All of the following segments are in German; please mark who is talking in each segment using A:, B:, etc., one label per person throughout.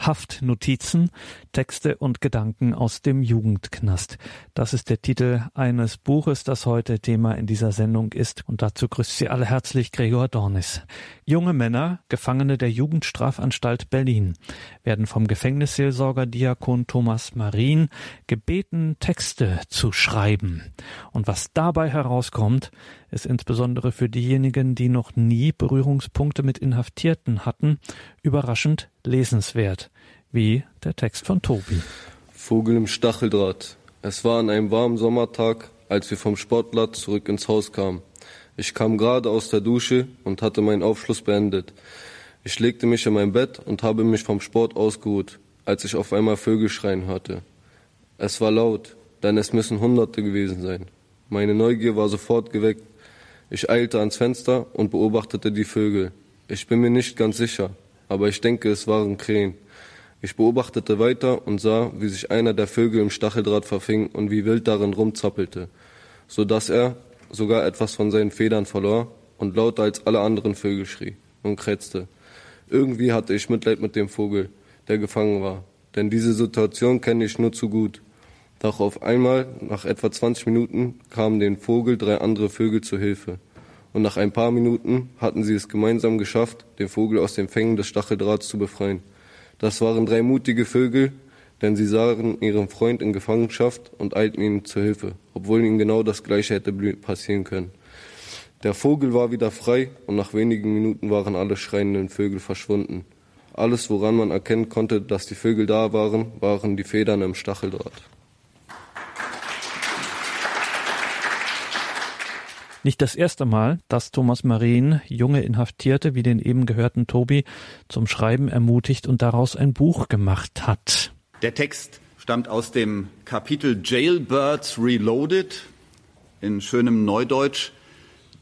A: Haftnotizen, Texte und Gedanken aus dem Jugendknast. Das ist der Titel eines Buches, das heute Thema in dieser Sendung ist. Und dazu grüßt Sie alle herzlich Gregor Dornis. Junge Männer, Gefangene der Jugendstrafanstalt Berlin, werden vom Gefängnisseelsorger Diakon Thomas Marien gebeten, Texte zu schreiben. Und was dabei herauskommt, ist insbesondere für diejenigen, die noch nie Berührungspunkte mit Inhaftierten hatten, überraschend lesenswert, wie der Text von Tobi.
B: Vogel im Stacheldraht. Es war an einem warmen Sommertag, als wir vom Sportplatz zurück ins Haus kamen. Ich kam gerade aus der Dusche und hatte meinen Aufschluss beendet. Ich legte mich in mein Bett und habe mich vom Sport ausgeruht, als ich auf einmal Vögel schreien hörte. Es war laut, denn es müssen Hunderte gewesen sein. Meine Neugier war sofort geweckt. Ich eilte ans Fenster und beobachtete die Vögel. Ich bin mir nicht ganz sicher, aber ich denke, es waren Krähen. Ich beobachtete weiter und sah, wie sich einer der Vögel im Stacheldraht verfing und wie wild darin rumzappelte, so dass er sogar etwas von seinen Federn verlor und lauter als alle anderen Vögel schrie und krächzte. Irgendwie hatte ich Mitleid mit dem Vogel, der gefangen war, denn diese Situation kenne ich nur zu gut. Doch auf einmal, nach etwa 20 Minuten, kamen dem Vogel drei andere Vögel zu Hilfe und nach ein paar Minuten hatten sie es gemeinsam geschafft, den Vogel aus den Fängen des Stacheldrahts zu befreien. Das waren drei mutige Vögel, denn sie sahen ihren Freund in Gefangenschaft und eilten ihm zu Hilfe, obwohl ihnen genau das Gleiche hätte passieren können. Der Vogel war wieder frei und nach wenigen Minuten waren alle schreienden Vögel verschwunden. Alles, woran man erkennen konnte, dass die Vögel da waren, waren die Federn im Stacheldraht.
A: Nicht das erste Mal, dass Thomas Marien junge Inhaftierte wie den eben gehörten Tobi zum Schreiben ermutigt und daraus ein Buch gemacht hat.
C: Der Text stammt aus dem Kapitel Jailbirds Reloaded in schönem Neudeutsch.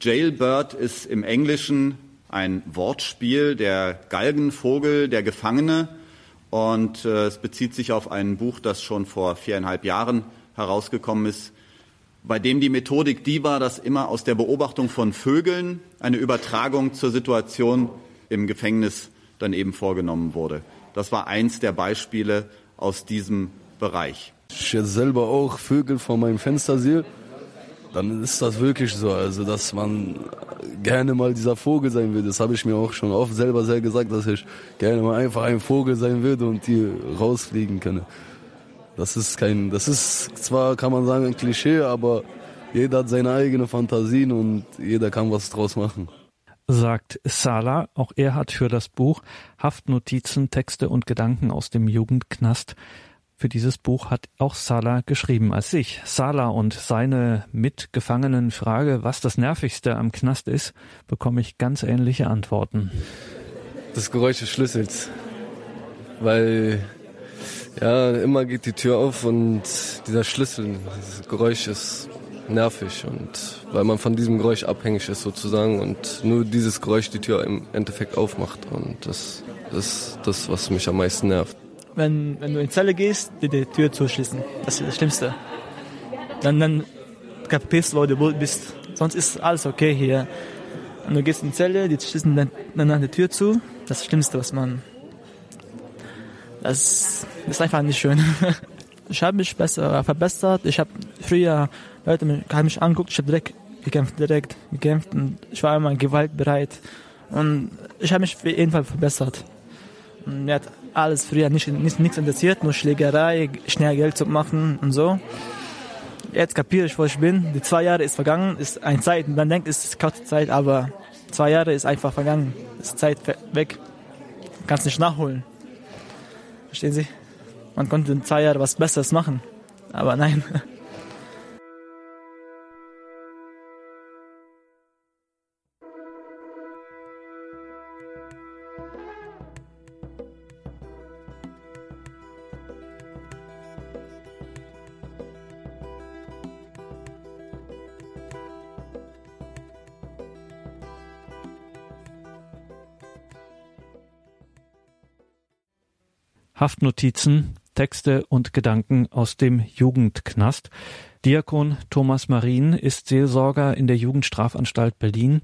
C: Jailbird ist im Englischen ein Wortspiel, der Galgenvogel, der Gefangene. Und äh, es bezieht sich auf ein Buch, das schon vor viereinhalb Jahren herausgekommen ist, bei dem die Methodik die war, dass immer aus der Beobachtung von Vögeln eine Übertragung zur Situation im Gefängnis dann eben vorgenommen wurde. Das war eins der Beispiele aus diesem Bereich.
D: Ich jetzt selber auch Vögel vor meinem Fenster sehe, dann ist das wirklich so, also dass man gerne mal dieser Vogel sein will. Das habe ich mir auch schon oft selber sehr gesagt, dass ich gerne mal einfach ein Vogel sein würde und die rausfliegen könne. Das ist kein, das ist zwar, kann man sagen, ein Klischee, aber jeder hat seine eigene Fantasien und jeder kann was draus machen.
A: Sagt Sala, auch er hat für das Buch Haftnotizen, Texte und Gedanken aus dem Jugendknast für dieses Buch hat auch Sala geschrieben als ich. Sala und seine mitgefangenen Frage, was das Nervigste am Knast ist, bekomme ich ganz ähnliche Antworten.
B: Das Geräusch des Schlüssels. Weil ja, immer geht die Tür auf und dieser Schlüssel, dieses Geräusch ist nervig und weil man von diesem Geräusch abhängig ist sozusagen und nur dieses Geräusch die Tür im Endeffekt aufmacht und das ist das, was mich am meisten nervt.
E: Wenn, wenn du in die Zelle gehst, die, die Tür zuschließen, das ist das Schlimmste. Dann, dann kapierst du, wo du bist. Sonst ist alles okay hier. Und du gehst in die Zelle, die schließen dann, dann die Tür zu. Das, ist das Schlimmste, was man das ist einfach nicht schön. Ich habe mich besser verbessert. Ich habe früher Leute haben mich angeguckt, ich habe direkt gekämpft, direkt gekämpft und ich war immer gewaltbereit. Und ich habe mich auf jeden Fall verbessert. Und mir hat alles früher nicht, nicht, nichts interessiert, nur Schlägerei, schnell Geld zu machen und so. Jetzt kapiere ich, wo ich bin. Die zwei Jahre ist vergangen, ist eine Zeit. Man denkt, es ist kurze Zeit, aber zwei Jahre ist einfach vergangen. Ist Zeit weg. Kannst nicht nachholen. Verstehen Sie? Man konnte in zwei Jahren was Besseres machen. Aber nein.
A: Haftnotizen, Texte und Gedanken aus dem Jugendknast. Diakon Thomas Marien ist Seelsorger in der Jugendstrafanstalt Berlin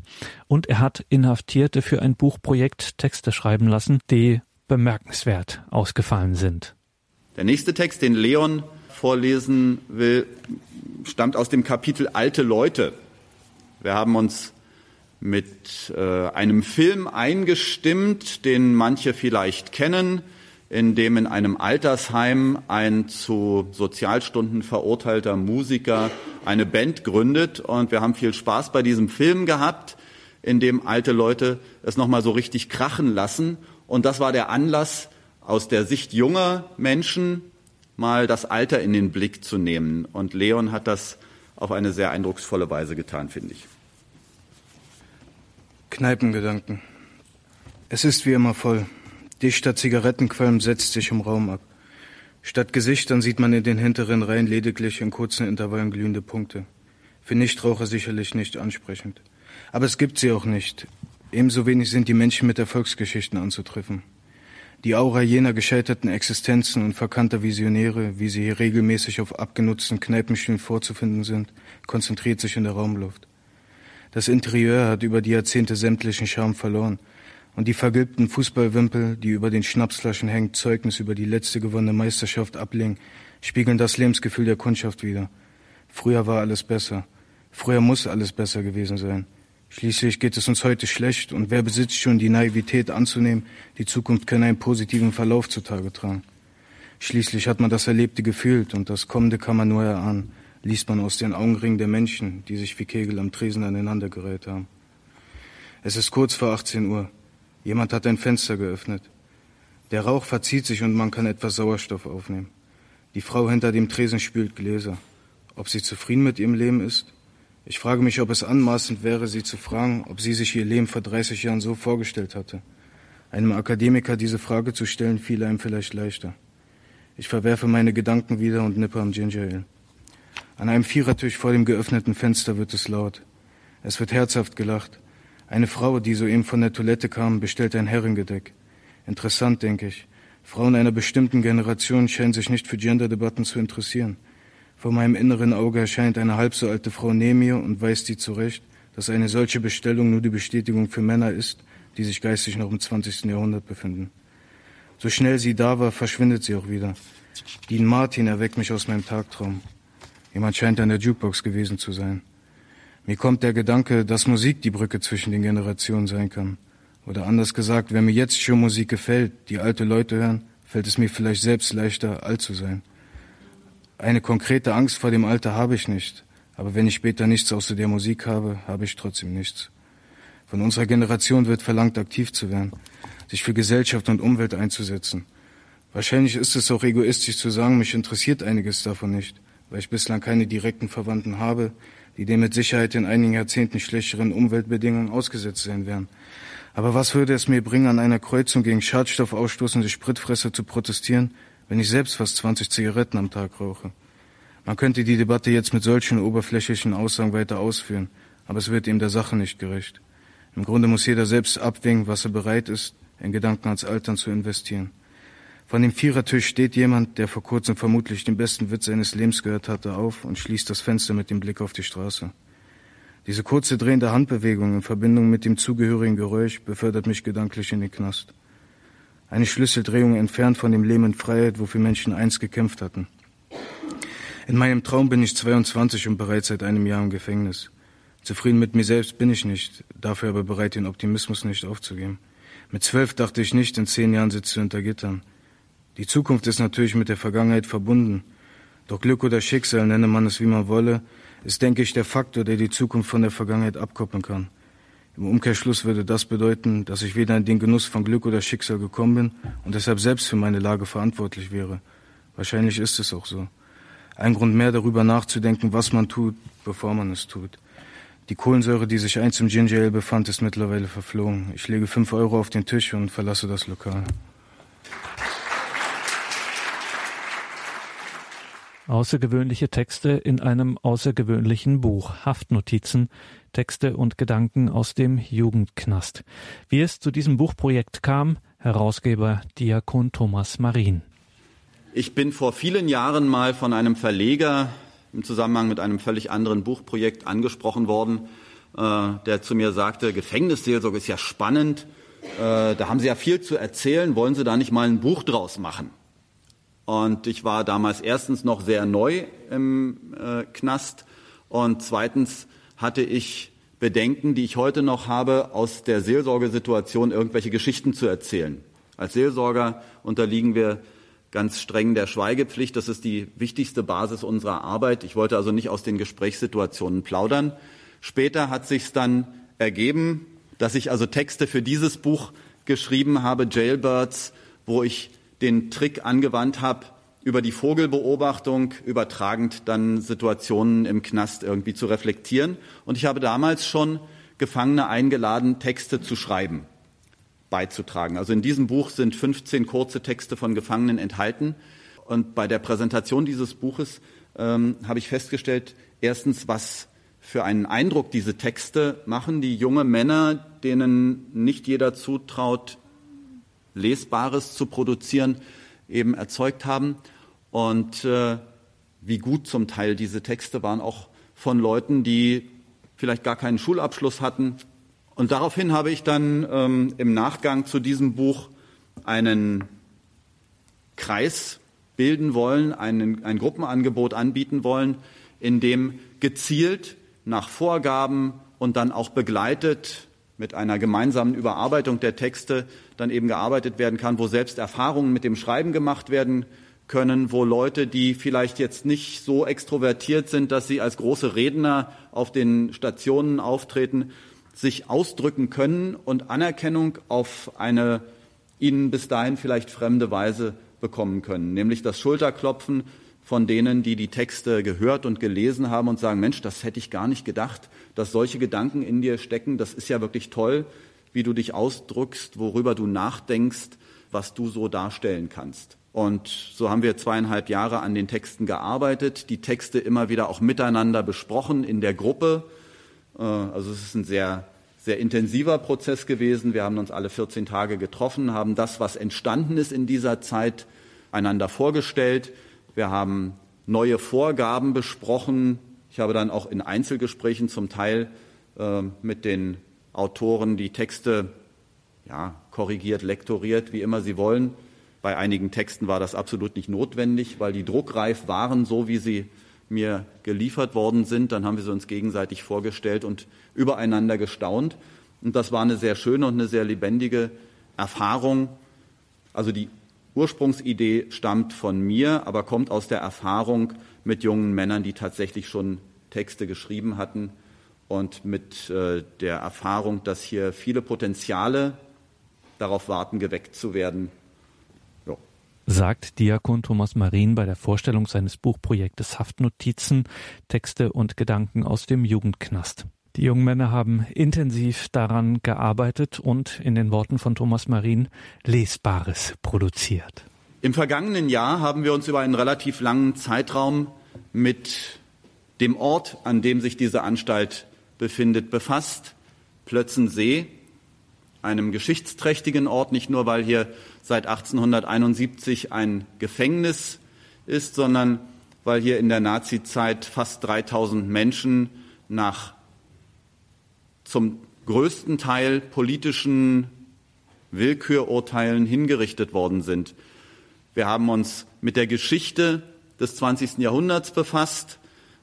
A: und er hat Inhaftierte für ein Buchprojekt Texte schreiben lassen, die bemerkenswert ausgefallen sind.
C: Der nächste Text, den Leon vorlesen will, stammt aus dem Kapitel Alte Leute. Wir haben uns mit äh, einem Film eingestimmt, den manche vielleicht kennen, in dem in einem Altersheim ein zu Sozialstunden verurteilter Musiker eine Band gründet. Und wir haben viel Spaß bei diesem Film gehabt, in dem alte Leute es nochmal so richtig krachen lassen. Und das war der Anlass, aus der Sicht junger Menschen mal das Alter in den Blick zu nehmen. Und Leon hat das auf eine sehr eindrucksvolle Weise getan, finde ich.
F: Kneipengedanken. Es ist wie immer voll. Dichter Zigarettenqualm setzt sich im Raum ab. Statt Gesichtern sieht man in den hinteren Reihen lediglich in kurzen Intervallen glühende Punkte. Für Nichtraucher sicherlich nicht ansprechend. Aber es gibt sie auch nicht. Ebenso wenig sind die Menschen mit Erfolgsgeschichten anzutreffen. Die Aura jener gescheiterten Existenzen und verkannter Visionäre, wie sie hier regelmäßig auf abgenutzten Kneipenstühlen vorzufinden sind, konzentriert sich in der Raumluft. Das Interieur hat über die Jahrzehnte sämtlichen Charme verloren. Und die vergilbten Fußballwimpel, die über den Schnapsflaschen hängen, Zeugnis über die letzte gewonnene Meisterschaft ablegen, spiegeln das Lebensgefühl der Kundschaft wider. Früher war alles besser. Früher muss alles besser gewesen sein. Schließlich geht es uns heute schlecht und wer besitzt schon die Naivität anzunehmen, die Zukunft könne einen positiven Verlauf zutage tragen. Schließlich hat man das Erlebte gefühlt und das Kommende kann man nur erahnen liest man aus den Augenringen der Menschen, die sich wie Kegel am Tresen aneinandergereiht haben. Es ist kurz vor 18 Uhr. Jemand hat ein Fenster geöffnet. Der Rauch verzieht sich und man kann etwas Sauerstoff aufnehmen. Die Frau hinter dem Tresen spült Gläser. Ob sie zufrieden mit ihrem Leben ist? Ich frage mich, ob es anmaßend wäre, sie zu fragen, ob sie sich ihr Leben vor 30 Jahren so vorgestellt hatte. Einem Akademiker diese Frage zu stellen, fiel einem vielleicht leichter. Ich verwerfe meine Gedanken wieder und nippe am Ginger Ale. An einem Vierertisch vor dem geöffneten Fenster wird es laut. Es wird herzhaft gelacht. Eine Frau, die soeben von der Toilette kam, bestellt ein Herrengedeck. Interessant, denke ich. Frauen einer bestimmten Generation scheinen sich nicht für Genderdebatten zu interessieren. Vor meinem inneren Auge erscheint eine halb so alte Frau neben mir und weist sie zurecht, dass eine solche Bestellung nur die Bestätigung für Männer ist, die sich geistig noch im 20. Jahrhundert befinden. So schnell sie da war, verschwindet sie auch wieder. Dean Martin erweckt mich aus meinem Tagtraum. Jemand scheint an der Jukebox gewesen zu sein. Mir kommt der Gedanke, dass Musik die Brücke zwischen den Generationen sein kann. Oder anders gesagt, wenn mir jetzt schon Musik gefällt, die alte Leute hören, fällt es mir vielleicht selbst leichter, alt zu sein. Eine konkrete Angst vor dem Alter habe ich nicht. Aber wenn ich später nichts außer der Musik habe, habe ich trotzdem nichts. Von unserer Generation wird verlangt, aktiv zu werden, sich für Gesellschaft und Umwelt einzusetzen. Wahrscheinlich ist es auch egoistisch zu sagen, mich interessiert einiges davon nicht weil ich bislang keine direkten Verwandten habe, die dem mit Sicherheit in einigen Jahrzehnten schlechteren Umweltbedingungen ausgesetzt sein werden. Aber was würde es mir bringen, an einer Kreuzung gegen schadstoffausstoßende Spritfresser zu protestieren, wenn ich selbst fast 20 Zigaretten am Tag rauche? Man könnte die Debatte jetzt mit solchen oberflächlichen Aussagen weiter ausführen, aber es wird ihm der Sache nicht gerecht. Im Grunde muss jeder selbst abwägen, was er bereit ist, in Gedanken ans Altern zu investieren. Von dem Vierertisch steht jemand, der vor kurzem vermutlich den besten Witz seines Lebens gehört hatte, auf und schließt das Fenster mit dem Blick auf die Straße. Diese kurze drehende Handbewegung in Verbindung mit dem zugehörigen Geräusch befördert mich gedanklich in den Knast. Eine Schlüsseldrehung entfernt von dem Leben in Freiheit, wofür Menschen einst gekämpft hatten. In meinem Traum bin ich 22 und bereits seit einem Jahr im Gefängnis. Zufrieden mit mir selbst bin ich nicht, dafür aber bereit, den Optimismus nicht aufzugeben. Mit zwölf dachte ich nicht, in zehn Jahren sitzt du hinter Gittern. Die Zukunft ist natürlich mit der Vergangenheit verbunden. Doch Glück oder Schicksal, nenne man es wie man wolle, ist, denke ich, der Faktor, der die Zukunft von der Vergangenheit abkoppeln kann. Im Umkehrschluss würde das bedeuten, dass ich weder in den Genuss von Glück oder Schicksal gekommen bin und deshalb selbst für meine Lage verantwortlich wäre. Wahrscheinlich ist es auch so. Ein Grund mehr darüber nachzudenken, was man tut, bevor man es tut. Die Kohlensäure, die sich einst im Ginger Ale befand, ist mittlerweile verflogen. Ich lege fünf Euro auf den Tisch und verlasse das Lokal.
A: Außergewöhnliche Texte in einem außergewöhnlichen Buch. Haftnotizen, Texte und Gedanken aus dem Jugendknast. Wie es zu diesem Buchprojekt kam, Herausgeber Diakon Thomas Marin.
C: Ich bin vor vielen Jahren mal von einem Verleger im Zusammenhang mit einem völlig anderen Buchprojekt angesprochen worden, äh, der zu mir sagte, Gefängnisseelsorge ist ja spannend. äh, da haben Sie ja viel zu erzählen, wollen Sie da nicht mal ein Buch draus machen? Und ich war damals erstens noch sehr neu im äh, Knast und zweitens hatte ich Bedenken, die ich heute noch habe, aus der Seelsorgesituation irgendwelche Geschichten zu erzählen. Als Seelsorger unterliegen wir ganz streng der Schweigepflicht. Das ist die wichtigste Basis unserer Arbeit. Ich wollte also nicht aus den Gesprächssituationen plaudern. Später hat sich dann ergeben, dass ich also Texte für dieses Buch geschrieben habe, Jailbirds, wo ich den Trick angewandt habe, über die Vogelbeobachtung übertragend dann Situationen im Knast irgendwie zu reflektieren. Und ich habe damals schon Gefangene eingeladen, Texte zu schreiben, beizutragen. Also in diesem Buch sind 15 kurze Texte von Gefangenen enthalten. Und bei der Präsentation dieses Buches ähm, habe ich festgestellt, erstens, was für einen Eindruck diese Texte machen. Die junge Männer, denen nicht jeder zutraut, Lesbares zu produzieren, eben erzeugt haben und äh, wie gut zum Teil diese Texte waren, auch von Leuten, die vielleicht gar keinen Schulabschluss hatten. Und daraufhin habe ich dann ähm, im Nachgang zu diesem Buch einen Kreis bilden wollen, einen, ein Gruppenangebot anbieten wollen, in dem gezielt nach Vorgaben und dann auch begleitet mit einer gemeinsamen Überarbeitung der Texte dann eben gearbeitet werden kann, wo selbst Erfahrungen mit dem Schreiben gemacht werden können, wo Leute, die vielleicht jetzt nicht so extrovertiert sind, dass sie als große Redner auf den Stationen auftreten, sich ausdrücken können und Anerkennung auf eine ihnen bis dahin vielleicht fremde Weise bekommen können, nämlich das Schulterklopfen von denen, die die Texte gehört und gelesen haben und sagen, Mensch, das hätte ich gar nicht gedacht, dass solche Gedanken in dir stecken. Das ist ja wirklich toll, wie du dich ausdrückst, worüber du nachdenkst, was du so darstellen kannst. Und so haben wir zweieinhalb Jahre an den Texten gearbeitet, die Texte immer wieder auch miteinander besprochen in der Gruppe. Äh, also es ist ein sehr, sehr intensiver Prozess gewesen. Wir haben uns alle 14 Tage getroffen, haben das, was entstanden ist in dieser Zeit, einander vorgestellt. Wir haben neue Vorgaben besprochen. Ich habe dann auch in Einzelgesprächen zum Teil äh, mit den Autoren die Texte ja, korrigiert, lektoriert, wie immer sie wollen. Bei einigen Texten war das absolut nicht notwendig, weil die druckreif waren, so wie sie mir geliefert worden sind. Dann haben wir sie uns gegenseitig vorgestellt und übereinander gestaunt. Und das war eine sehr schöne und eine sehr lebendige Erfahrung. Also die Ursprungsidee stammt von mir, aber kommt aus der Erfahrung mit jungen Männern, die tatsächlich schon Texte geschrieben hatten und mit äh, der Erfahrung, dass hier viele Potenziale darauf warten, geweckt zu werden,
A: sagt Diakon Thomas Marin bei der Vorstellung seines Buchprojektes Haftnotizen, Texte und Gedanken aus dem Jugendknast. Die jungen Männer haben intensiv daran gearbeitet und in den Worten von Thomas Marin Lesbares produziert.
C: Im vergangenen Jahr haben wir uns über einen relativ langen Zeitraum mit dem Ort, an dem sich diese Anstalt befindet, befasst. Plötzensee, einem geschichtsträchtigen Ort, nicht nur weil hier seit 1871 ein Gefängnis ist, sondern weil hier in der Nazizeit fast 3000 Menschen nach zum größten Teil politischen Willkürurteilen hingerichtet worden sind. Wir haben uns mit der Geschichte des 20. Jahrhunderts befasst,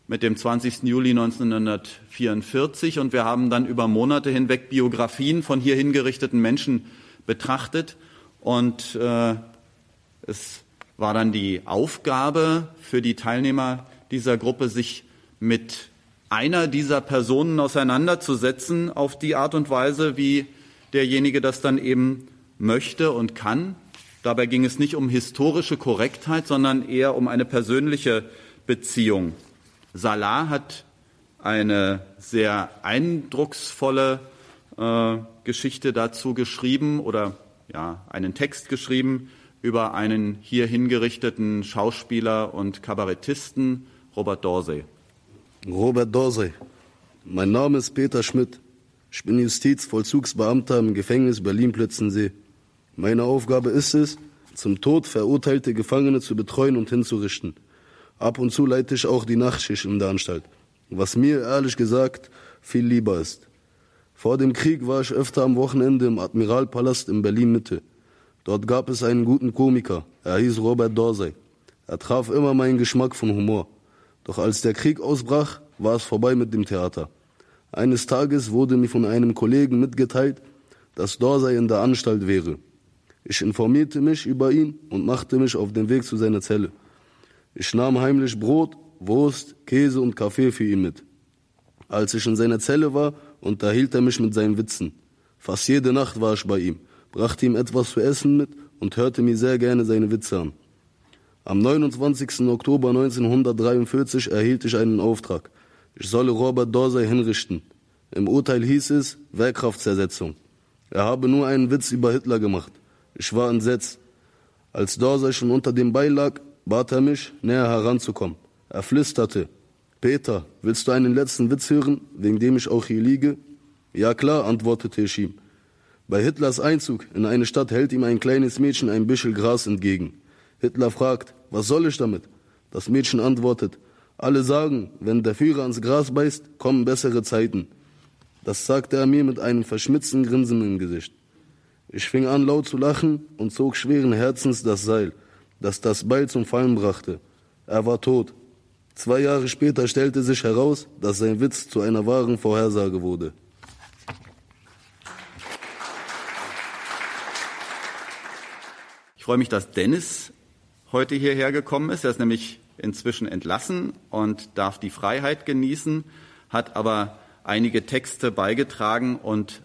C: mit dem 20. Juli 1944 und wir haben dann über Monate hinweg Biografien von hier hingerichteten Menschen betrachtet und äh, es war dann die Aufgabe für die Teilnehmer dieser Gruppe, sich mit einer dieser Personen auseinanderzusetzen auf die Art und Weise, wie derjenige das dann eben möchte und kann. Dabei ging es nicht um historische Korrektheit, sondern eher um eine persönliche Beziehung. Salah hat eine sehr eindrucksvolle äh, Geschichte dazu geschrieben oder ja, einen Text geschrieben über einen hier hingerichteten Schauspieler und Kabarettisten, Robert Dorsey.
D: Robert Dorsey. Mein Name ist Peter Schmidt. Ich bin Justizvollzugsbeamter im Gefängnis Berlin-Plötzensee. Meine Aufgabe ist es, zum Tod verurteilte Gefangene zu betreuen und hinzurichten. Ab und zu leite ich auch die Nachtschicht in der Anstalt, was mir ehrlich gesagt viel lieber ist. Vor dem Krieg war ich öfter am Wochenende im Admiralpalast in Berlin-Mitte. Dort gab es einen guten Komiker. Er hieß Robert Dorsey. Er traf immer meinen Geschmack von Humor. Doch als der Krieg ausbrach, war es vorbei mit dem Theater. Eines Tages wurde mir von einem Kollegen mitgeteilt, dass Dorsey in der Anstalt wäre. Ich informierte mich über ihn und machte mich auf den Weg zu seiner Zelle. Ich nahm heimlich Brot, Wurst, Käse und Kaffee für ihn mit. Als ich in seiner Zelle war, unterhielt er mich mit seinen Witzen. Fast jede Nacht war ich bei ihm, brachte ihm etwas zu essen mit und hörte mir sehr gerne seine Witze an. Am 29. Oktober 1943 erhielt ich einen Auftrag. Ich solle Robert Dorsey hinrichten. Im Urteil hieß es Wehrkraftzersetzung. Er habe nur einen Witz über Hitler gemacht. Ich war entsetzt. Als Dorsey schon unter dem Beil lag, bat er mich, näher heranzukommen. Er flüsterte, Peter, willst du einen letzten Witz hören, wegen dem ich auch hier liege? Ja klar, antwortete ich ihm. Bei Hitlers Einzug in eine Stadt hält ihm ein kleines Mädchen ein Büschel Gras entgegen. Hitler fragt, was soll ich damit? Das Mädchen antwortet, alle sagen, wenn der Führer ans Gras beißt, kommen bessere Zeiten. Das sagte er mir mit einem verschmitzten Grinsen im Gesicht. Ich fing an laut zu lachen und zog schweren Herzens das Seil, das das Beil zum Fallen brachte. Er war tot. Zwei Jahre später stellte sich heraus, dass sein Witz zu einer wahren Vorhersage wurde.
C: Ich freue mich, dass Dennis heute hierher gekommen ist. Er ist nämlich inzwischen entlassen und darf die Freiheit genießen, hat aber einige Texte beigetragen und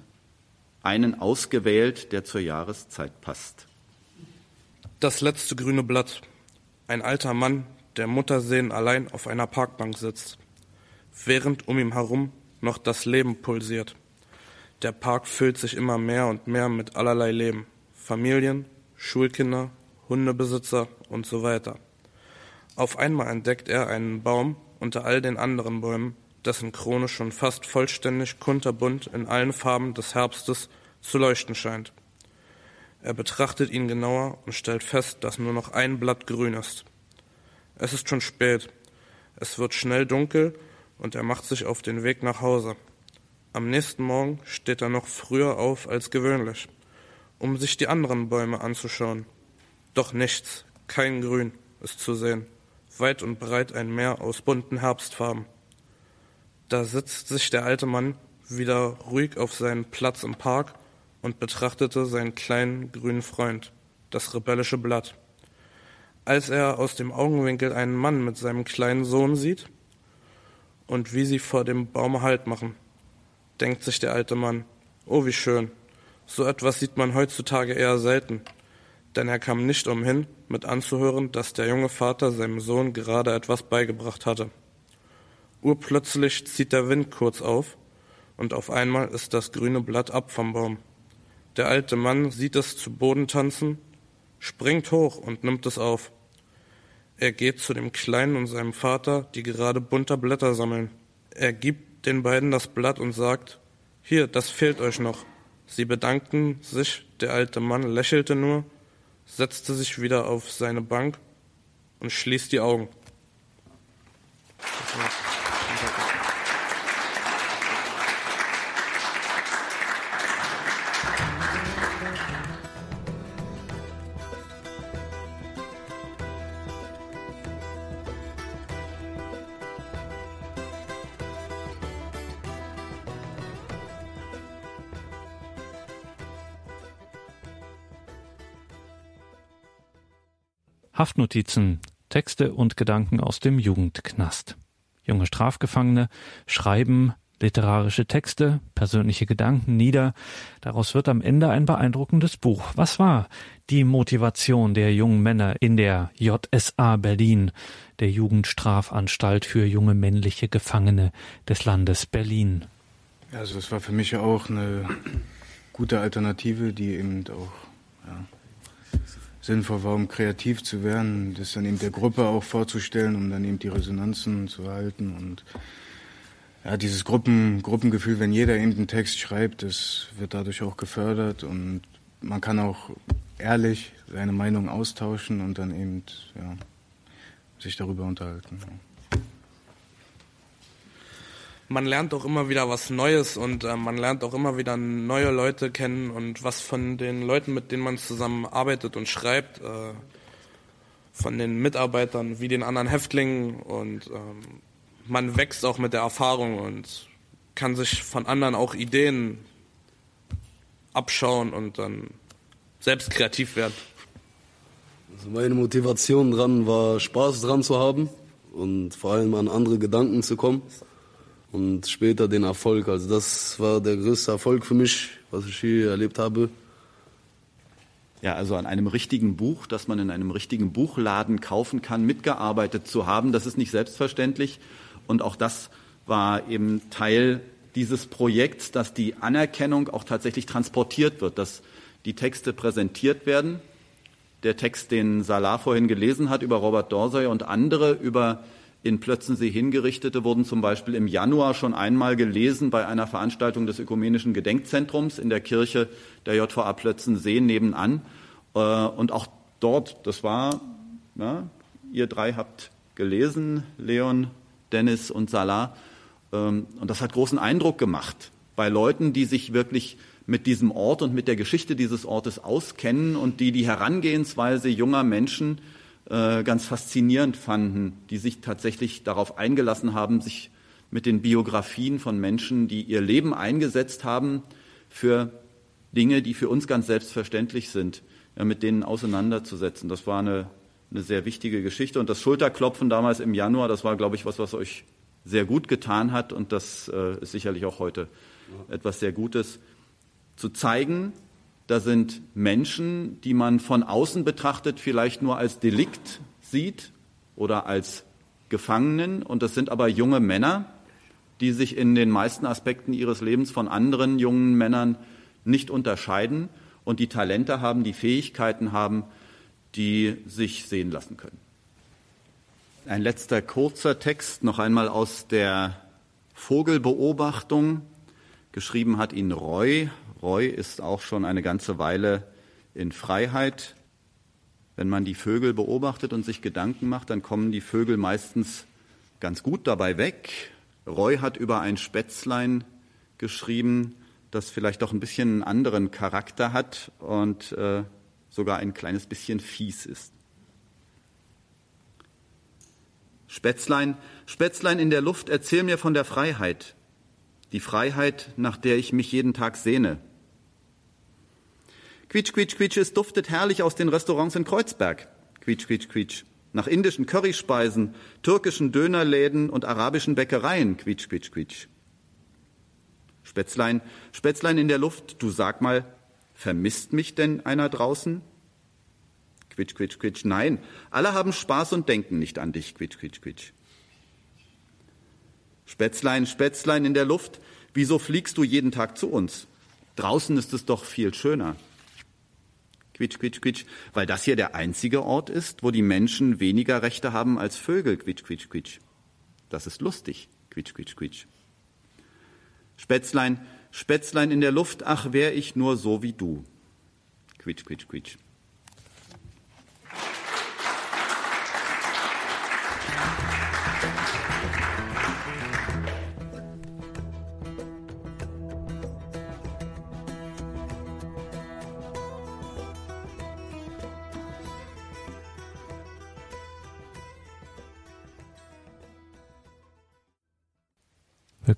C: einen ausgewählt, der zur Jahreszeit passt.
G: Das letzte grüne Blatt. Ein alter Mann, der Mutterseen allein auf einer Parkbank sitzt, während um ihn herum noch das Leben pulsiert. Der Park füllt sich immer mehr und mehr mit allerlei Leben. Familien, Schulkinder, Hundebesitzer und so weiter. Auf einmal entdeckt er einen Baum unter all den anderen Bäumen, dessen Krone schon fast vollständig kunterbunt in allen Farben des Herbstes zu leuchten scheint. Er betrachtet ihn genauer und stellt fest, dass nur noch ein Blatt grün ist. Es ist schon spät. Es wird schnell dunkel und er macht sich auf den Weg nach Hause. Am nächsten Morgen steht er noch früher auf als gewöhnlich, um sich die anderen Bäume anzuschauen. Doch nichts, kein Grün ist zu sehen, weit und breit ein Meer aus bunten Herbstfarben. Da sitzt sich der alte Mann wieder ruhig auf seinen Platz im Park und betrachtete seinen kleinen grünen Freund, das rebellische Blatt. Als er aus dem Augenwinkel einen Mann mit seinem kleinen Sohn sieht und wie sie vor dem Baum Halt machen, denkt sich der alte Mann, oh wie schön, so etwas sieht man heutzutage eher selten, denn er kam nicht umhin, mit anzuhören, dass der junge Vater seinem Sohn gerade etwas beigebracht hatte. Urplötzlich zieht der Wind kurz auf, und auf einmal ist das grüne Blatt ab vom Baum. Der alte Mann sieht es zu Boden tanzen, springt hoch und nimmt es auf. Er geht zu dem Kleinen und seinem Vater, die gerade bunter Blätter sammeln. Er gibt den beiden das Blatt und sagt, hier, das fehlt euch noch. Sie bedankten sich, der alte Mann lächelte nur, setzte sich wieder auf seine Bank und schließt die Augen.
A: Haftnotizen, Texte und Gedanken aus dem Jugendknast. Junge Strafgefangene schreiben literarische Texte, persönliche Gedanken nieder. Daraus wird am Ende ein beeindruckendes Buch. Was war die Motivation der jungen Männer in der JSA Berlin, der Jugendstrafanstalt für junge männliche Gefangene des Landes Berlin?
F: Also es war für mich auch eine gute Alternative, die eben auch ja, sinnvoll war, um kreativ zu werden, das dann eben der Gruppe auch vorzustellen, um dann eben die Resonanzen zu erhalten und ja, dieses Gruppen, Gruppengefühl, wenn jeder eben einen Text schreibt, das wird dadurch auch gefördert und man kann auch ehrlich seine Meinung austauschen und dann eben ja, sich darüber unterhalten.
G: Man lernt auch immer wieder was Neues und äh, man lernt auch immer wieder neue Leute kennen und was von den Leuten, mit denen man zusammen arbeitet und schreibt, äh, von den Mitarbeitern wie den anderen Häftlingen und ähm, man wächst auch mit der Erfahrung und kann sich von anderen auch Ideen abschauen und dann selbst kreativ werden.
D: Also meine Motivation dran war, Spaß dran zu haben und vor allem an andere Gedanken zu kommen und später den Erfolg. Also das war der größte Erfolg für mich, was ich hier erlebt habe.
C: Ja, also an einem richtigen Buch, das man in einem richtigen Buchladen kaufen kann, mitgearbeitet zu haben, das ist nicht selbstverständlich. Und auch das war eben Teil dieses Projekts, dass die Anerkennung auch tatsächlich transportiert wird, dass die Texte präsentiert werden. Der Text, den Salah vorhin gelesen hat über Robert Dorsey und andere über in Plötzensee hingerichtete, wurden zum Beispiel im Januar schon einmal gelesen bei einer Veranstaltung des Ökumenischen Gedenkzentrums in der Kirche der JVA Plötzensee nebenan. Äh, und auch dort, das war, na, ihr drei habt gelesen, Leon, Dennis und Salah, ähm, und das hat großen Eindruck gemacht bei Leuten, die sich wirklich mit diesem Ort und mit der Geschichte dieses Ortes auskennen und die die Herangehensweise junger Menschen äh, ganz faszinierend fanden, die sich tatsächlich darauf eingelassen haben, sich mit den Biografien von Menschen, die ihr Leben eingesetzt haben für Dinge, die für uns ganz selbstverständlich sind, ja, mit denen auseinanderzusetzen. Das war eine, eine sehr wichtige Geschichte. Und das Schulterklopfen damals im Januar, das war, glaube ich, was, was euch sehr gut getan hat. Und das äh, ist sicherlich auch heute etwas sehr Gutes. Zu zeigen, da sind Menschen, die man von außen betrachtet vielleicht nur als Delikt sieht oder als Gefangenen. Und das sind aber junge Männer, die sich in den meisten Aspekten ihres Lebens von anderen jungen Männern nicht unterscheiden und die Talente haben, die Fähigkeiten haben, die sich sehen lassen können. Ein letzter kurzer Text noch einmal aus der Vogelbeobachtung. Geschrieben hat ihn Roy. Roy ist auch schon eine ganze Weile in Freiheit. Wenn man die Vögel beobachtet und sich Gedanken macht, dann kommen die Vögel meistens ganz gut dabei weg. Roy hat über ein Spätzlein geschrieben, das vielleicht doch ein bisschen einen anderen Charakter hat und äh, sogar ein kleines bisschen fies ist. Spätzlein, Spätzlein in der Luft, erzähl mir von der Freiheit, die Freiheit, nach der ich mich jeden Tag sehne. Quietsch, quietsch, quietsch, es duftet herrlich aus den Restaurants in Kreuzberg. Quietsch, quietsch, quietsch. Nach indischen Curryspeisen, türkischen Dönerläden und arabischen Bäckereien. Quietsch, quietsch, quietsch. Spätzlein, Spätzlein in der Luft, du sag mal, vermisst mich denn einer draußen? Quitsch, quitsch, quitsch. Nein, alle haben Spaß und denken nicht an dich. Quitsch, quitsch, quitsch. Spätzlein, Spätzlein in der Luft, wieso fliegst du jeden Tag zu uns? Draußen ist es doch viel schöner. Quitsch, quitsch, quitsch, weil das hier der einzige Ort ist, wo die Menschen weniger Rechte haben als Vögel. Quitsch, quitsch, quitsch. Das ist lustig. Quitsch, quitsch, quitsch. Spätzlein, Spätzlein in der Luft, ach, wär ich nur so wie du. Quitsch, quitsch, quitsch.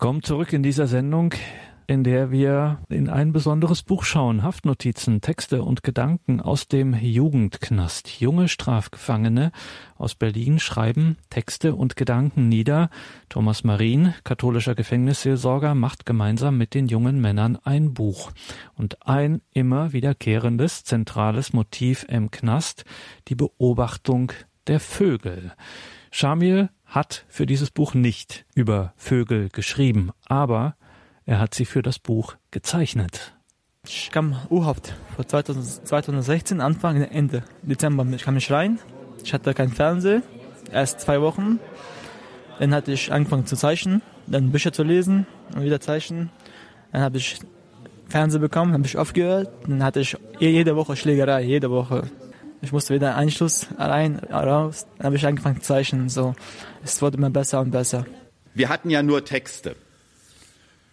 A: Willkommen zurück in dieser Sendung, in der wir in ein besonderes Buch schauen. Haftnotizen, Texte und Gedanken aus dem Jugendknast. Junge Strafgefangene aus Berlin schreiben Texte und Gedanken nieder. Thomas Marien, katholischer Gefängnisseelsorger, macht gemeinsam mit den jungen Männern ein Buch. Und ein immer wiederkehrendes, zentrales Motiv im Knast, die Beobachtung der Vögel. Shamil hat für dieses Buch nicht über Vögel geschrieben, aber er hat sie für das Buch gezeichnet.
E: Ich kam U-Haft vor 2016, Anfang, Ende Dezember ich kam ich rein. Ich hatte keinen Fernseher, erst zwei Wochen. Dann hatte ich angefangen zu zeichnen, dann Bücher zu lesen und wieder zeichnen. Dann habe ich Fernseher bekommen, habe ich aufgehört. Dann hatte ich jede Woche Schlägerei, jede Woche. Ich musste wieder Einschluss rein, raus. Dann habe ich angefangen zu zeichnen. So, es wurde immer besser und besser.
C: Wir hatten ja nur Texte.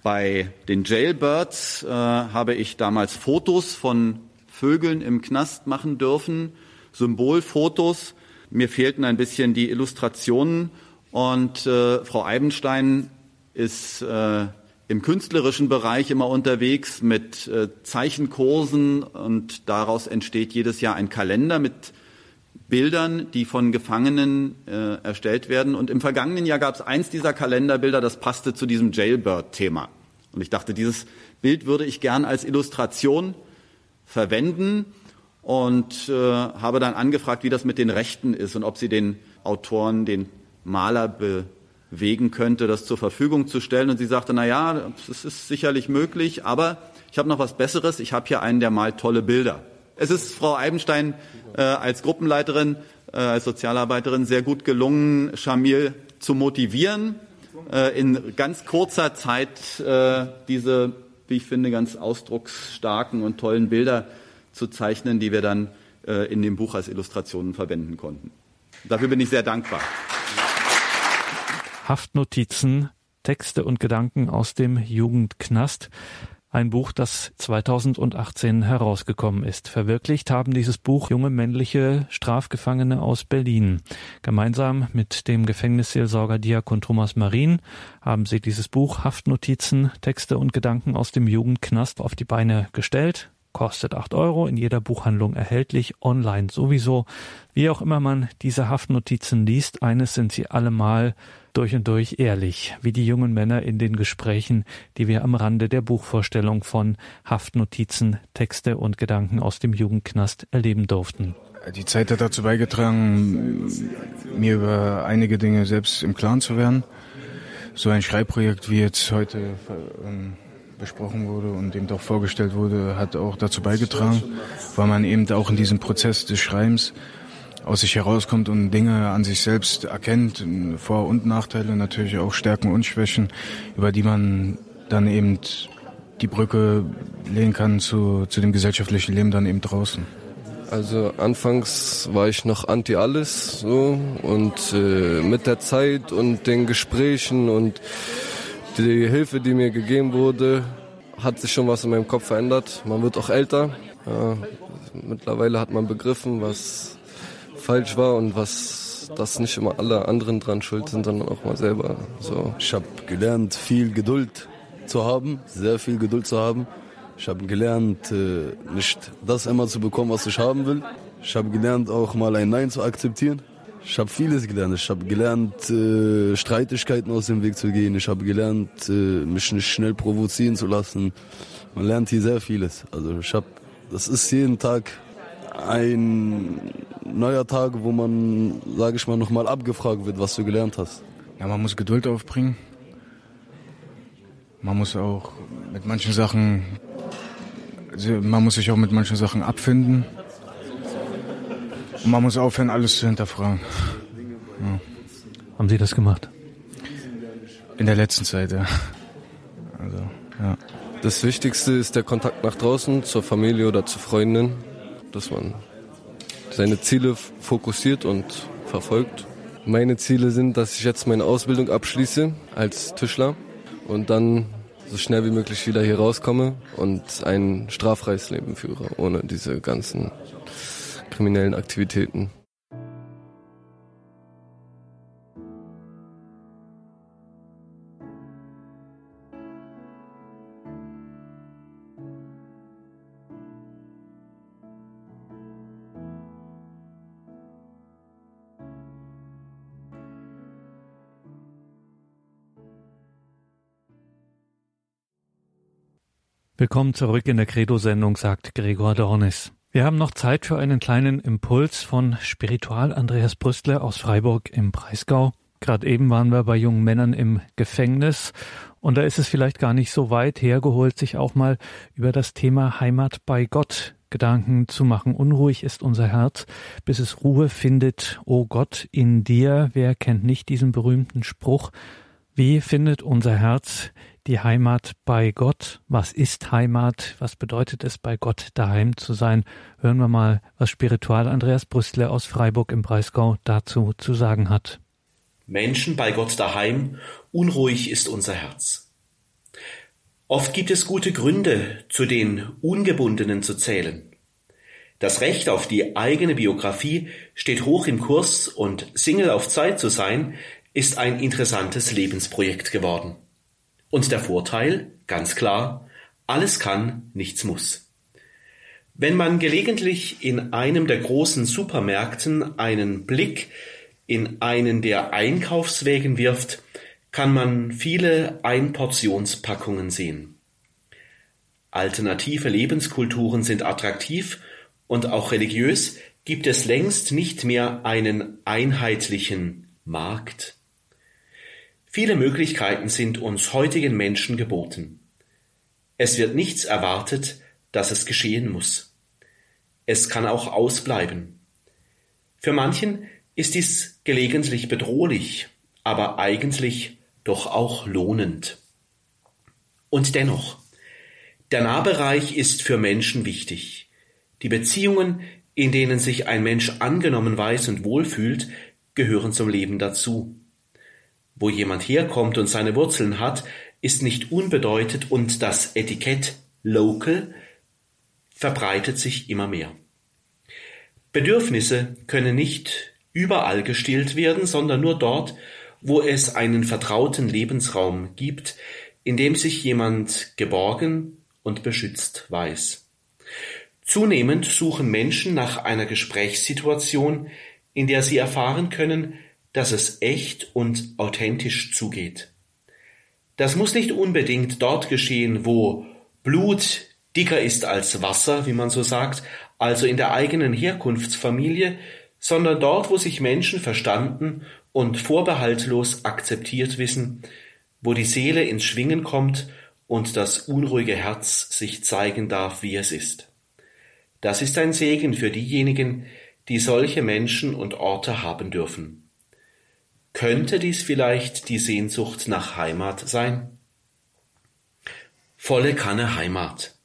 C: Bei den Jailbirds äh, habe ich damals Fotos von Vögeln im Knast machen dürfen, Symbolfotos. Mir fehlten ein bisschen die Illustrationen und äh, Frau Eibenstein ist äh, im künstlerischen Bereich immer unterwegs mit äh, Zeichenkursen und daraus entsteht jedes Jahr ein Kalender mit Bildern, die von Gefangenen äh, erstellt werden. Und im vergangenen Jahr gab es eins dieser Kalenderbilder, das passte zu diesem Jailbird-Thema. Und ich dachte, dieses Bild würde ich gern als Illustration verwenden und äh, habe dann angefragt, wie das mit den Rechten ist und ob sie den Autoren, den Maler bewegen könnte, das zur Verfügung zu stellen. Und sie sagte, na ja, es ist sicherlich möglich, aber ich habe noch was Besseres. Ich habe hier einen, der malt tolle Bilder. Es ist Frau Eibenstein äh, als Gruppenleiterin, äh, als Sozialarbeiterin sehr gut gelungen, Shamil zu motivieren, äh, in ganz kurzer Zeit äh, diese, wie ich finde, ganz ausdrucksstarken und tollen Bilder zu zeichnen, die wir dann äh, in dem Buch als Illustrationen verwenden konnten. Dafür bin ich sehr dankbar.
A: Haftnotizen, Texte und Gedanken aus dem Jugendknast. Ein Buch, das 2018 herausgekommen ist. Verwirklicht haben dieses Buch junge männliche Strafgefangene aus Berlin. Gemeinsam mit dem Gefängnisseelsorger Diakon Thomas Marin haben sie dieses Buch Haftnotizen, Texte und Gedanken aus dem Jugendknast auf die Beine gestellt kostet acht Euro, in jeder Buchhandlung erhältlich, online sowieso. Wie auch immer man diese Haftnotizen liest, eines sind sie allemal durch und durch ehrlich, wie die jungen Männer in den Gesprächen, die wir am Rande der Buchvorstellung von Haftnotizen, Texte und Gedanken aus dem Jugendknast erleben durften.
F: Die Zeit hat dazu beigetragen, mir über einige Dinge selbst im Klaren zu werden. So ein Schreibprojekt wie jetzt heute ähm, besprochen wurde und eben auch vorgestellt wurde, hat auch dazu beigetragen, weil man eben auch in diesem Prozess des Schreibens aus sich herauskommt und Dinge an sich selbst erkennt, Vor- und Nachteile, natürlich auch Stärken und Schwächen, über die man dann eben die Brücke legen kann zu, zu dem gesellschaftlichen Leben dann eben draußen.
B: Also anfangs war ich noch anti alles so und äh, mit der Zeit und den Gesprächen und die Hilfe, die mir gegeben wurde, hat sich schon was in meinem Kopf verändert. Man wird auch älter. Ja, mittlerweile hat man begriffen, was falsch war und was dass nicht immer alle anderen dran schuld sind, sondern auch mal selber. So.
D: Ich habe gelernt, viel Geduld zu haben, sehr viel Geduld zu haben. Ich habe gelernt, äh, nicht das immer zu bekommen, was ich haben will. Ich habe gelernt, auch mal ein Nein zu akzeptieren. Ich habe vieles gelernt. Ich habe gelernt, äh, Streitigkeiten aus dem Weg zu gehen. Ich habe gelernt, äh, mich nicht schnell provozieren zu lassen. Man lernt hier sehr vieles. Also ich habe, das ist jeden Tag ein neuer Tag, wo man, sage ich mal, nochmal abgefragt wird, was du gelernt hast.
F: Ja, man muss Geduld aufbringen. Man muss auch mit manchen Sachen, also man muss sich auch mit manchen Sachen abfinden. Und man muss aufhören, alles zu hinterfragen.
A: Ja. Haben Sie das gemacht?
F: In der letzten Zeit, ja. Also, ja.
B: Das Wichtigste ist der Kontakt nach draußen, zur Familie oder zu Freunden, dass man seine Ziele fokussiert und verfolgt. Meine Ziele sind, dass ich jetzt meine Ausbildung abschließe als Tischler und dann so schnell wie möglich wieder hier rauskomme und ein straffreies Leben führe, ohne diese ganzen kriminellen Aktivitäten.
A: Willkommen zurück in der Credo-Sendung, sagt Gregor Dornis. Wir haben noch Zeit für einen kleinen Impuls von Spiritual Andreas Brüstler aus Freiburg im Breisgau. Gerade eben waren wir bei jungen Männern im Gefängnis und da ist es vielleicht gar nicht so weit hergeholt, sich auch mal über das Thema Heimat bei Gott Gedanken zu machen. Unruhig ist unser Herz, bis es Ruhe findet. O Gott, in dir, wer kennt nicht diesen berühmten Spruch? Wie findet unser Herz die Heimat bei Gott. Was ist Heimat? Was bedeutet es, bei Gott daheim zu sein? Hören wir mal, was Spiritual Andreas Brüstler aus Freiburg im Breisgau dazu zu sagen hat.
H: Menschen bei Gott daheim, unruhig ist unser Herz. Oft gibt es gute Gründe, zu den Ungebundenen zu zählen. Das Recht auf die eigene Biografie steht hoch im Kurs und Single auf Zeit zu sein, ist ein interessantes Lebensprojekt geworden. Und der Vorteil, ganz klar, alles kann, nichts muss. Wenn man gelegentlich in einem der großen Supermärkten einen Blick in einen der Einkaufswägen wirft, kann man viele Einportionspackungen sehen. Alternative Lebenskulturen sind attraktiv und auch religiös gibt es längst nicht mehr einen einheitlichen Markt. Viele Möglichkeiten sind uns heutigen Menschen geboten. Es wird nichts erwartet, dass es geschehen muss. Es kann auch ausbleiben. Für manchen ist dies gelegentlich bedrohlich, aber eigentlich doch auch lohnend. Und dennoch, der Nahbereich ist für Menschen wichtig. Die Beziehungen, in denen sich ein Mensch angenommen weiß und wohlfühlt, gehören zum Leben dazu. Wo jemand herkommt und seine Wurzeln hat, ist nicht unbedeutend und das Etikett local verbreitet sich immer mehr. Bedürfnisse können nicht überall gestillt werden, sondern nur dort, wo es einen vertrauten Lebensraum gibt, in dem sich jemand geborgen und beschützt weiß. Zunehmend suchen Menschen nach einer Gesprächssituation, in der sie erfahren können, dass es echt und authentisch zugeht. Das muss nicht unbedingt dort geschehen, wo Blut dicker ist als Wasser, wie man so sagt, also in der eigenen Herkunftsfamilie, sondern dort, wo sich Menschen verstanden und vorbehaltlos akzeptiert wissen, wo die Seele ins Schwingen kommt und das unruhige Herz sich zeigen darf, wie es ist. Das ist ein Segen für diejenigen, die solche Menschen und Orte haben dürfen. Könnte dies vielleicht die Sehnsucht nach Heimat sein? Volle Kanne Heimat.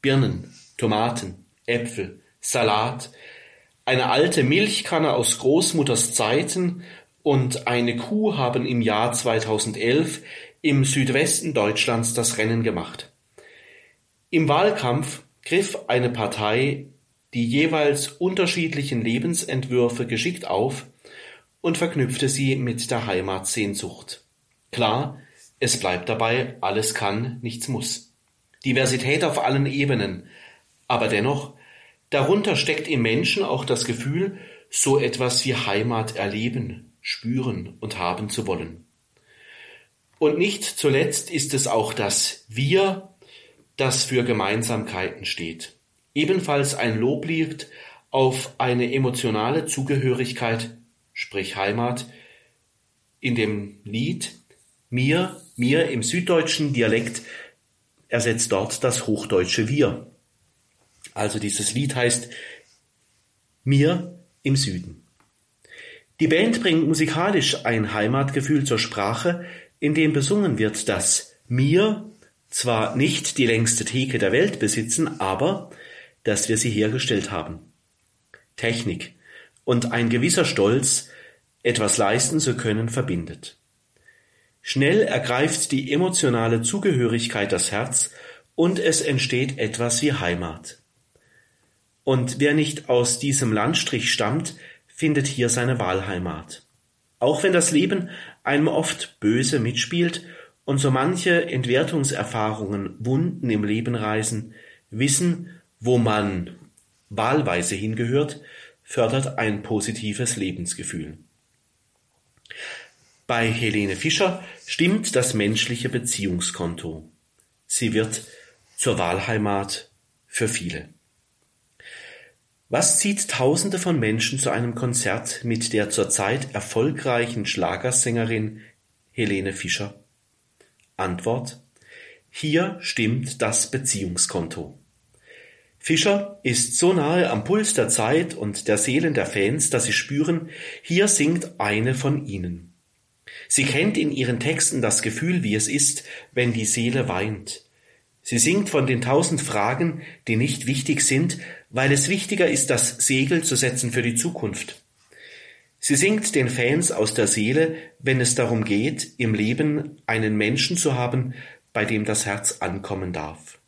H: Birnen, Tomaten, Äpfel, Salat, eine alte Milchkanne aus Großmutters Zeiten und eine Kuh haben im Jahr 2011 im Südwesten Deutschlands das Rennen gemacht. Im Wahlkampf griff eine Partei die jeweils unterschiedlichen Lebensentwürfe geschickt auf und verknüpfte sie mit der Heimatsehnsucht. Klar, es bleibt dabei, alles kann, nichts muss. Diversität auf allen Ebenen, aber dennoch Darunter steckt im Menschen auch das Gefühl, so etwas wie Heimat erleben, spüren und haben zu wollen. Und nicht zuletzt ist es auch das Wir, das für Gemeinsamkeiten steht. Ebenfalls ein Loblied auf eine emotionale Zugehörigkeit, sprich Heimat, in dem Lied Mir, mir im süddeutschen Dialekt ersetzt dort das hochdeutsche Wir. Also dieses Lied heißt Mir im Süden. Die Band bringt musikalisch ein Heimatgefühl zur Sprache, in dem besungen wird, dass mir zwar nicht die längste Theke der Welt besitzen, aber dass wir sie hergestellt haben. Technik und ein gewisser Stolz, etwas leisten zu können, verbindet. Schnell ergreift die emotionale Zugehörigkeit das Herz und es entsteht etwas wie Heimat. Und wer nicht aus diesem Landstrich stammt, findet hier seine Wahlheimat. Auch wenn das Leben einem oft böse mitspielt und so manche Entwertungserfahrungen Wunden im Leben reißen, wissen, wo man wahlweise hingehört, fördert ein positives Lebensgefühl. Bei Helene Fischer stimmt das menschliche Beziehungskonto. Sie wird zur Wahlheimat für viele. Was zieht Tausende von Menschen zu einem Konzert mit der zurzeit erfolgreichen Schlagersängerin Helene Fischer? Antwort: Hier stimmt das Beziehungskonto. Fischer ist so nahe am Puls der Zeit und der Seelen der Fans, dass sie spüren, hier singt eine von ihnen. Sie kennt in ihren Texten das Gefühl, wie es ist, wenn die Seele weint. Sie singt von den tausend Fragen, die nicht wichtig sind, weil es wichtiger ist, das Segel zu setzen für die Zukunft. Sie singt den Fans aus der Seele, wenn es darum geht, im Leben einen Menschen zu haben, bei dem das Herz ankommen darf.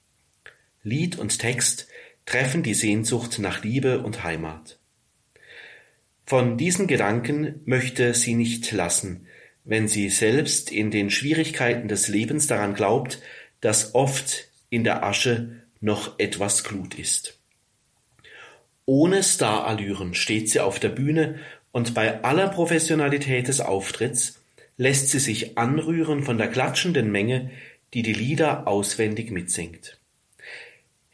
H: Lied und Text treffen die Sehnsucht nach Liebe und Heimat. Von diesen Gedanken möchte sie nicht lassen, wenn sie selbst in den Schwierigkeiten des Lebens daran glaubt, dass oft in der Asche noch etwas Glut ist. Ohne Starallüren steht sie auf der Bühne und bei aller Professionalität des Auftritts lässt sie sich anrühren von der klatschenden Menge, die die Lieder auswendig mitsingt.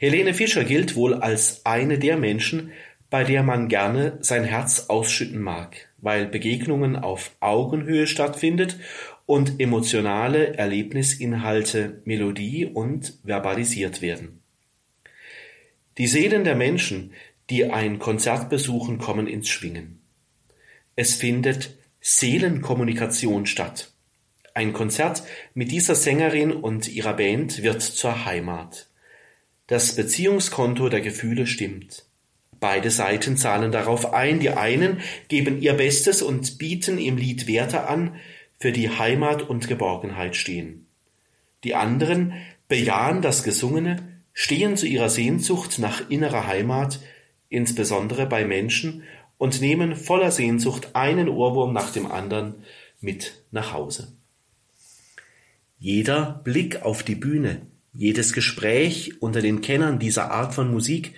H: Helene Fischer gilt wohl als eine der Menschen, bei der man gerne sein Herz ausschütten mag, weil Begegnungen auf Augenhöhe stattfindet und emotionale Erlebnisinhalte Melodie und verbalisiert werden. Die Seelen der Menschen, die ein Konzert besuchen, kommen ins Schwingen. Es findet Seelenkommunikation statt. Ein Konzert mit dieser Sängerin und ihrer Band wird zur Heimat. Das Beziehungskonto der Gefühle stimmt. Beide Seiten zahlen darauf ein, die einen geben ihr Bestes und bieten im Lied Werte an, für die Heimat und Geborgenheit stehen. Die anderen bejahen das Gesungene, stehen zu ihrer Sehnsucht nach innerer Heimat, insbesondere bei Menschen, und nehmen voller Sehnsucht einen Ohrwurm nach dem anderen mit nach Hause. Jeder Blick auf die Bühne, jedes Gespräch unter den Kennern dieser Art von Musik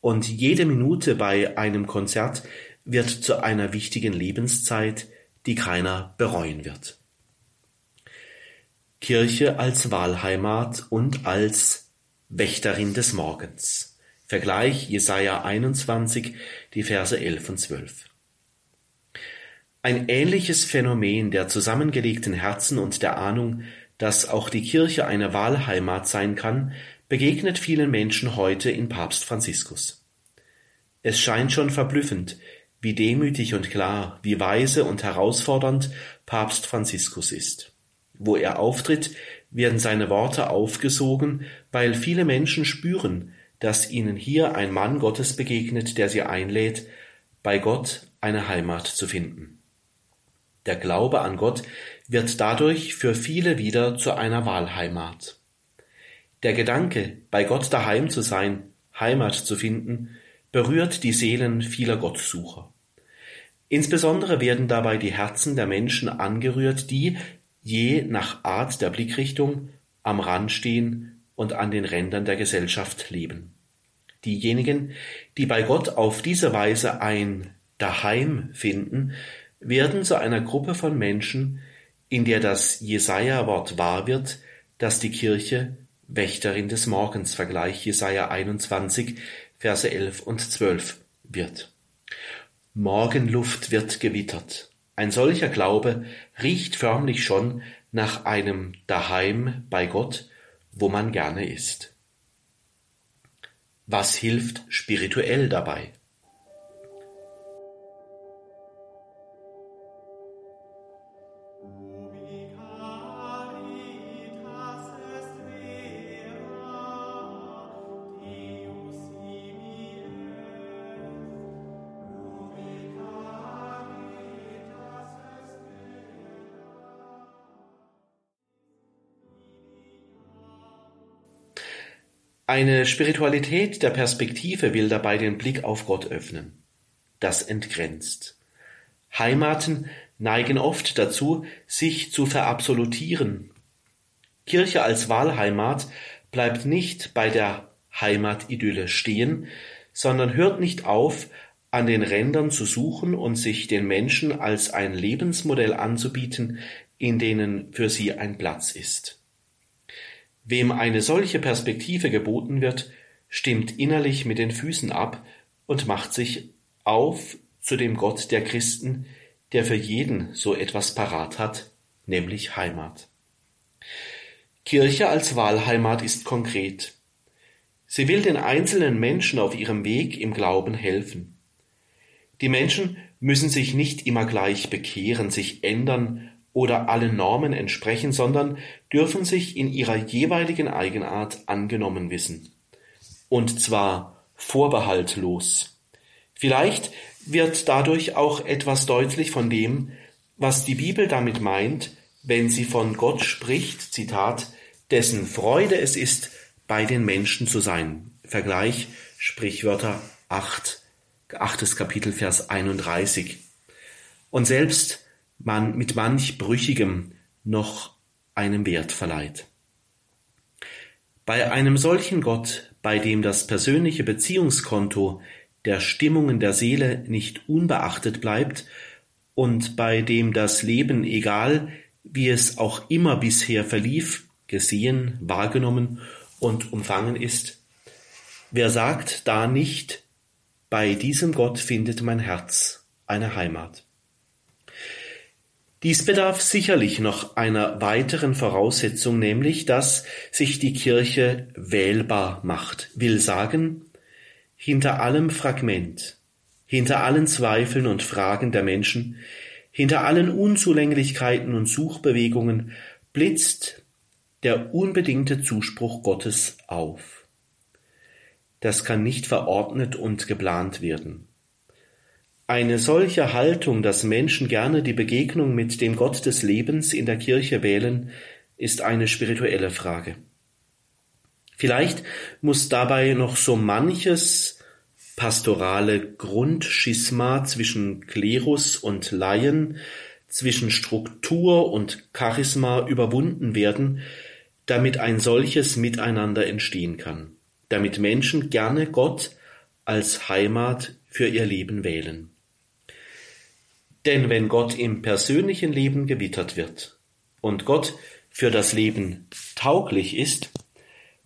H: und jede Minute bei einem Konzert wird zu einer wichtigen Lebenszeit, die keiner bereuen wird. Kirche als Wahlheimat und als Wächterin des Morgens. Vergleich Jesaja 21, die Verse 11 und 12. Ein ähnliches Phänomen der zusammengelegten Herzen und der Ahnung, dass auch die Kirche eine Wahlheimat sein kann, begegnet vielen Menschen heute in Papst Franziskus. Es scheint schon verblüffend, wie demütig und klar, wie weise und herausfordernd Papst Franziskus ist. Wo er auftritt, werden seine Worte aufgesogen, weil viele Menschen spüren, dass ihnen hier ein Mann Gottes begegnet, der sie einlädt, bei Gott eine Heimat zu finden. Der Glaube an Gott wird dadurch für viele wieder zu einer Wahlheimat. Der Gedanke, bei Gott daheim zu sein, Heimat zu finden, berührt die Seelen vieler Gottsucher. Insbesondere werden dabei die Herzen der Menschen angerührt, die, je nach Art der Blickrichtung, am Rand stehen und an den Rändern der Gesellschaft leben. Diejenigen, die bei Gott auf diese Weise ein Daheim finden, werden zu einer Gruppe von Menschen, in der das Jesaja-Wort wahr wird, dass die Kirche Wächterin des Morgens, Vergleich Jesaja 21, Verse 11 und 12 wird. Morgenluft wird gewittert. Ein solcher Glaube riecht förmlich schon nach einem Daheim bei Gott, wo man gerne ist. Was hilft spirituell dabei? Eine Spiritualität der Perspektive will dabei den Blick auf Gott öffnen. Das entgrenzt. Heimaten neigen oft dazu, sich zu verabsolutieren. Kirche als Wahlheimat bleibt nicht bei der Heimatidylle stehen, sondern hört nicht auf, an den Rändern zu suchen und sich den Menschen als ein Lebensmodell anzubieten, in denen für sie ein Platz ist. Wem eine solche Perspektive geboten wird, stimmt innerlich mit den Füßen ab und macht sich auf zu dem Gott der Christen, der für jeden so etwas parat hat, nämlich Heimat. Kirche als Wahlheimat ist konkret. Sie will den einzelnen Menschen auf ihrem Weg im Glauben helfen. Die Menschen müssen sich nicht immer gleich bekehren, sich ändern oder allen Normen entsprechen, sondern dürfen sich in ihrer jeweiligen Eigenart angenommen wissen. Und zwar vorbehaltlos. Vielleicht wird dadurch auch etwas deutlich von dem, was die Bibel damit meint, wenn sie von Gott spricht, Zitat, dessen Freude es ist, bei den Menschen zu sein. Vergleich Sprichwörter 8, 8. Kapitel, Vers 31. Und selbst man mit manch Brüchigem noch einen Wert verleiht. Bei einem solchen Gott, bei dem das persönliche Beziehungskonto der Stimmungen der Seele nicht unbeachtet bleibt und bei dem das Leben, egal wie es auch immer bisher verlief, gesehen, wahrgenommen und umfangen ist, wer sagt da nicht, bei diesem Gott findet mein Herz eine Heimat? Dies bedarf sicherlich noch einer weiteren Voraussetzung, nämlich dass sich die Kirche wählbar macht, will sagen, hinter allem Fragment, hinter allen Zweifeln und Fragen der Menschen, hinter allen Unzulänglichkeiten und Suchbewegungen blitzt der unbedingte Zuspruch Gottes auf. Das kann nicht verordnet und geplant werden. Eine solche Haltung, dass Menschen gerne die Begegnung mit dem Gott des Lebens in der Kirche wählen, ist eine spirituelle Frage. Vielleicht muss dabei noch so manches pastorale Grundschisma zwischen Klerus und Laien, zwischen Struktur und Charisma überwunden werden, damit ein solches Miteinander entstehen kann, damit Menschen gerne Gott als Heimat für ihr Leben wählen. Denn wenn Gott im persönlichen Leben gewittert wird und Gott für das Leben tauglich ist,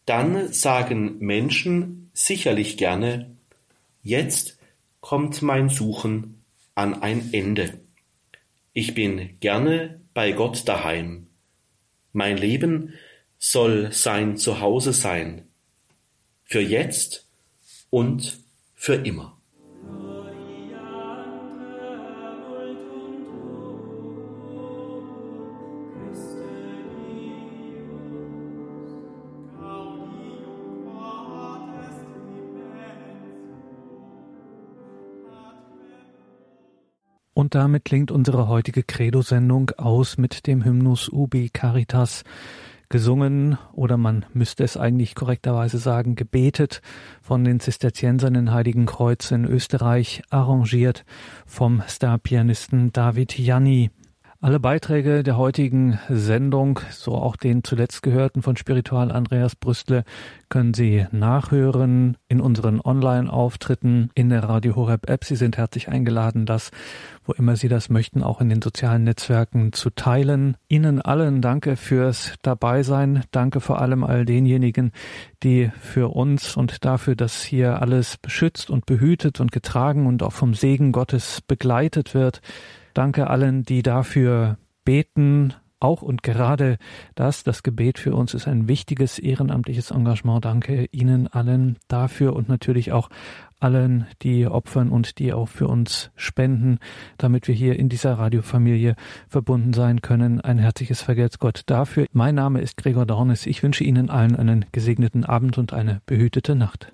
H: dann sagen Menschen sicherlich gerne, jetzt kommt mein Suchen an ein Ende. Ich bin gerne bei Gott daheim. Mein Leben soll sein Zuhause sein, für jetzt und für immer.
A: Und damit klingt unsere heutige Credo-Sendung aus mit dem Hymnus Ubi Caritas, gesungen oder man müsste es eigentlich korrekterweise sagen, gebetet von den Zisterziensern in Heiligen Kreuz in Österreich, arrangiert vom Starpianisten David Janni. Alle Beiträge der heutigen Sendung, so auch den zuletzt gehörten von Spiritual Andreas Brüstle, können Sie nachhören in unseren Online-Auftritten in der Radio Horeb App. Sie sind herzlich eingeladen, das, wo immer Sie das möchten, auch in den sozialen Netzwerken zu teilen. Ihnen allen danke fürs Dabeisein. Danke vor allem all denjenigen, die für uns und dafür, dass hier alles beschützt und behütet und getragen und auch vom Segen Gottes begleitet wird, Danke allen, die dafür beten, auch und gerade das, das Gebet für uns ist ein wichtiges ehrenamtliches Engagement. Danke Ihnen allen dafür und natürlich auch allen, die opfern und die auch für uns spenden, damit wir hier in dieser Radiofamilie verbunden sein können. Ein herzliches Vergelt's Gott dafür. Mein Name ist Gregor Dornes. Ich wünsche Ihnen allen einen gesegneten Abend und eine behütete Nacht.